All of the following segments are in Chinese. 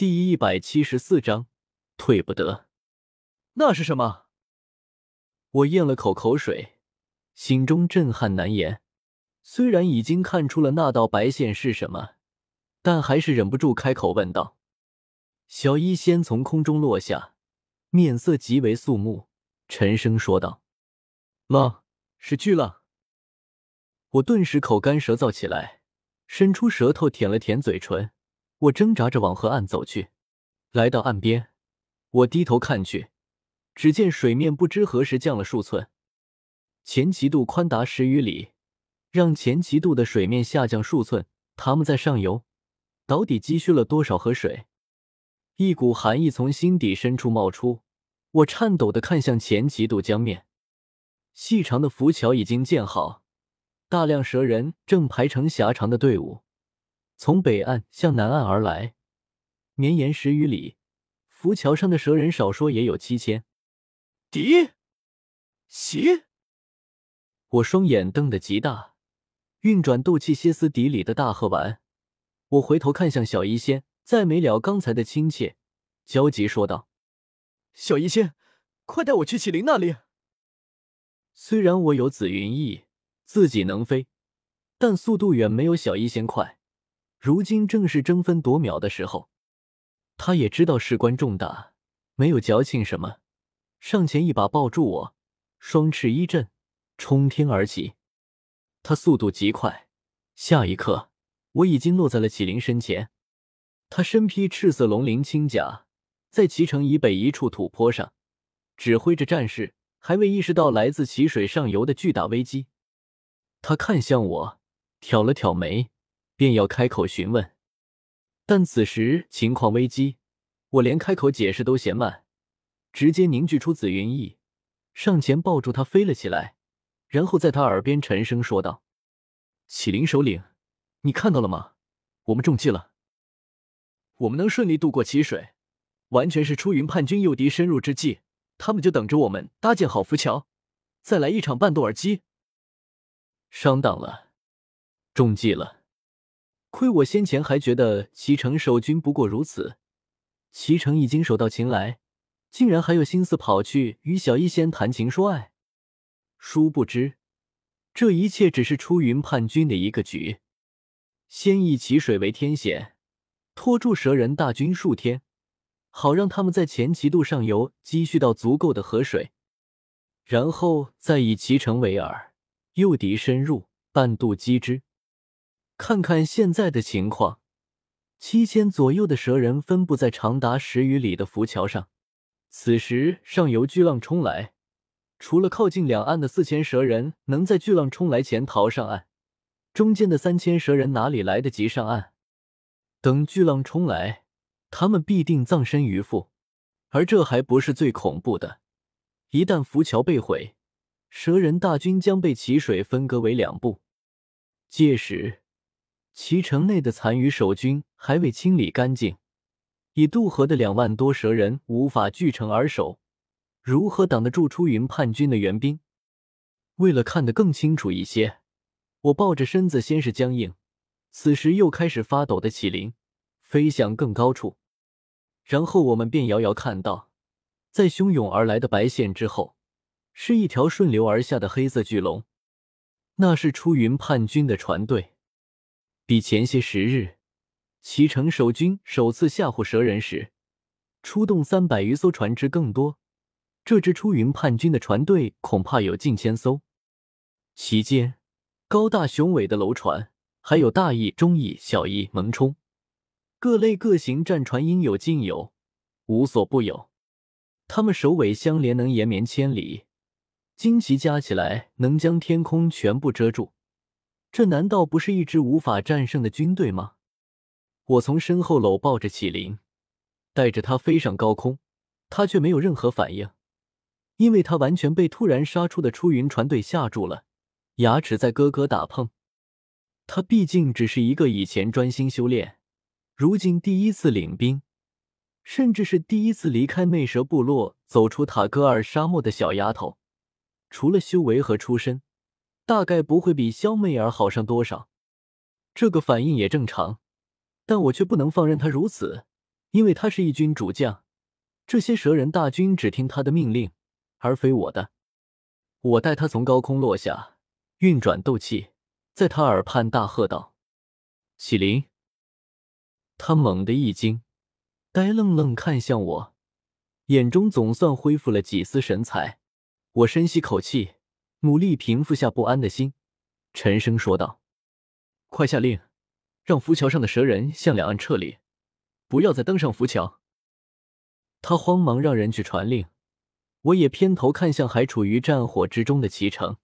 第一百七十四章，退不得。那是什么？我咽了口口水，心中震撼难言。虽然已经看出了那道白线是什么，但还是忍不住开口问道。小医仙从空中落下，面色极为肃穆，沉声说道：“浪，是巨浪。”我顿时口干舌燥起来，伸出舌头舔了舔嘴唇。我挣扎着往河岸走去，来到岸边，我低头看去，只见水面不知何时降了数寸，前旗渡宽达十余里，让前旗渡的水面下降数寸，他们在上游到底积蓄了多少河水？一股寒意从心底深处冒出，我颤抖的看向前旗渡江面，细长的浮桥已经建好，大量蛇人正排成狭长的队伍。从北岸向南岸而来，绵延十余里。浮桥上的蛇人少说也有七千。敌，袭！我双眼瞪得极大，运转斗气歇斯底里的大喝完，我回头看向小医仙，再没了刚才的亲切，焦急说道：“小医仙，快带我去启灵那里。”虽然我有紫云翼，自己能飞，但速度远没有小医仙快。如今正是争分夺秒的时候，他也知道事关重大，没有矫情什么，上前一把抱住我，双翅一震，冲天而起。他速度极快，下一刻我已经落在了启灵身前。他身披赤色龙鳞轻甲，在齐城以北一处土坡上指挥着战士，还未意识到来自奇水上游的巨大危机。他看向我，挑了挑眉。便要开口询问，但此时情况危机，我连开口解释都嫌慢，直接凝聚出紫云翼，上前抱住他飞了起来，然后在他耳边沉声说道：“启灵首领，你看到了吗？我们中计了，我们能顺利渡过奇水，完全是出云叛军诱敌深入之计，他们就等着我们搭建好浮桥，再来一场半渡而击。上当了，中计了。”亏我先前还觉得齐城守军不过如此，齐城已经手到擒来，竟然还有心思跑去与小医仙谈情说爱。殊不知，这一切只是出云叛军的一个局，先以齐水为天险，拖住蛇人大军数天，好让他们在前旗渡上游积蓄到足够的河水，然后再以齐城为饵，诱敌深入，半渡击之。看看现在的情况，七千左右的蛇人分布在长达十余里的浮桥上。此时上游巨浪冲来，除了靠近两岸的四千蛇人能在巨浪冲来前逃上岸，中间的三千蛇人哪里来得及上岸？等巨浪冲来，他们必定葬身鱼腹。而这还不是最恐怖的，一旦浮桥被毁，蛇人大军将被齐水分割为两部，届时。其城内的残余守军还未清理干净，以渡河的两万多蛇人无法据城而守，如何挡得住出云叛军的援兵？为了看得更清楚一些，我抱着身子先是僵硬，此时又开始发抖的起灵，飞向更高处。然后我们便遥遥看到，在汹涌而来的白线之后，是一条顺流而下的黑色巨龙，那是出云叛军的船队。比前些时日，齐城守军首次吓唬蛇人时，出动三百余艘船只更多。这支出云叛军的船队恐怕有近千艘，其间高大雄伟的楼船，还有大翼、中翼、小翼、猛冲，各类各型战船应有尽有，无所不有。他们首尾相连，能延绵千里，旌旗加起来能将天空全部遮住。这难道不是一支无法战胜的军队吗？我从身后搂抱着启灵，带着他飞上高空，他却没有任何反应，因为他完全被突然杀出的出云船队吓住了，牙齿在咯咯打碰。他毕竟只是一个以前专心修炼，如今第一次领兵，甚至是第一次离开魅蛇部落，走出塔戈尔沙漠的小丫头，除了修为和出身。大概不会比肖媚儿好上多少，这个反应也正常，但我却不能放任他如此，因为他是一军主将，这些蛇人大军只听他的命令，而非我的。我带他从高空落下，运转斗气，在他耳畔大喝道：“启灵！”他猛地一惊，呆愣愣看向我，眼中总算恢复了几丝神采。我深吸口气，努力平复下不安的心，沉声说道：“快下令，让浮桥上的蛇人向两岸撤离，不要再登上浮桥。”他慌忙让人去传令。我也偏头看向还处于战火之中的齐城。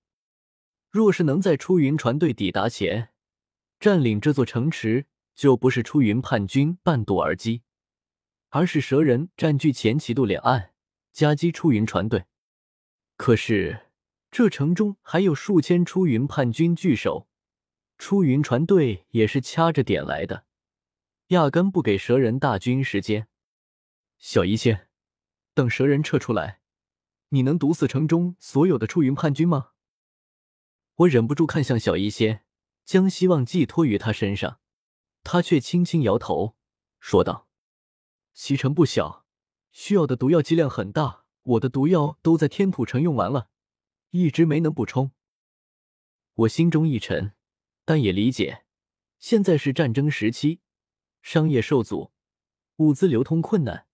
若是能在出云船队抵达前占领这座城池，就不是出云叛军半渡而击，而是蛇人占据前旗渡两岸，夹击出云船队。可是这城中还有数千出云叛军据守，出云船队也是掐着点来的，压根不给蛇人大军时间。小医仙，等蛇人撤出来。你能毒死城中所有的出云叛军吗？我忍不住看向小医仙，将希望寄托于他身上，他却轻轻摇头，说道：“西城不小，需要的毒药剂量很大，我的毒药都在天土城用完了，一直没能补充。”我心中一沉，但也理解，现在是战争时期，商业受阻，物资流通困难。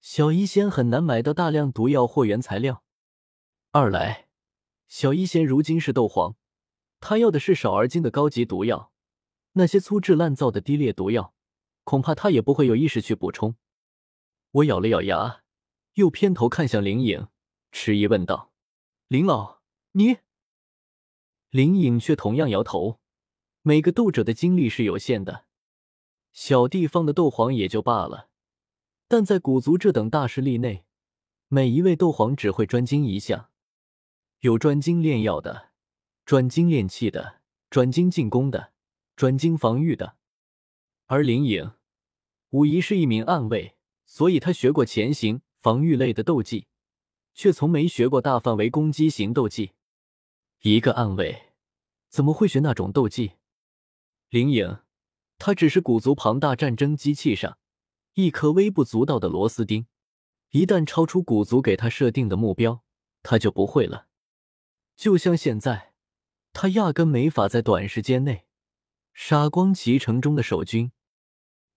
小医仙很难买到大量毒药或原材料。二来，小医仙如今是斗皇，他要的是少而精的高级毒药，那些粗制滥造的低劣毒药，恐怕他也不会有意识去补充。我咬了咬牙，又偏头看向灵影，迟疑问道：“林老，你？”林颖却同样摇头。每个斗者的精力是有限的，小地方的斗皇也就罢了。但在古族这等大势力内，每一位斗皇只会专精一项，有专精炼药的，专精炼器的，专精进攻的，专精防御的。而林颖无疑是一名暗卫，所以他学过潜行、防御类的斗技，却从没学过大范围攻击型斗技。一个暗卫怎么会学那种斗技？林颖，他只是古族庞大战争机器上。一颗微不足道的螺丝钉，一旦超出古族给他设定的目标，他就不会了。就像现在，他压根没法在短时间内杀光齐城中的守军，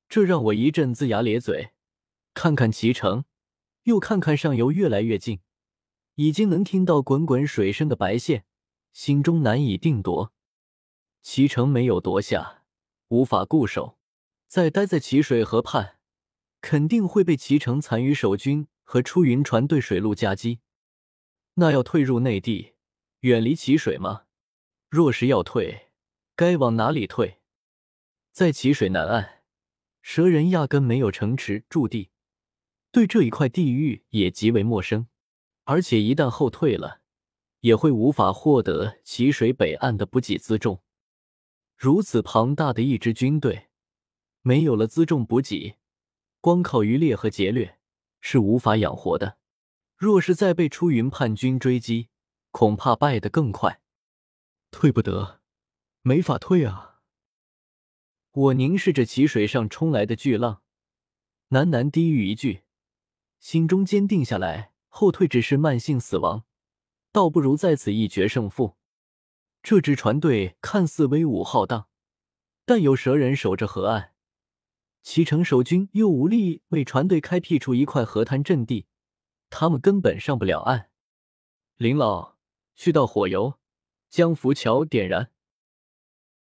这让我一阵龇牙咧嘴。看看齐城，又看看上游越来越近，已经能听到滚滚水声的白线，心中难以定夺。齐城没有夺下，无法固守，再待在齐水河畔。肯定会被齐城残余守军和出云船队水陆夹击。那要退入内地，远离齐水吗？若是要退，该往哪里退？在齐水南岸，蛇人压根没有城池驻地，对这一块地域也极为陌生。而且一旦后退了，也会无法获得齐水北岸的补给辎重。如此庞大的一支军队，没有了辎重补给。光靠渔猎和劫掠是无法养活的，若是再被出云叛军追击，恐怕败得更快。退不得，没法退啊！我凝视着齐水上冲来的巨浪，喃喃低语一句，心中坚定下来：后退只是慢性死亡，倒不如在此一决胜负。这支船队看似威武浩荡，但有蛇人守着河岸。齐城守军又无力为船队开辟出一块河滩阵地，他们根本上不了岸。林老，去到火油，将浮桥点燃。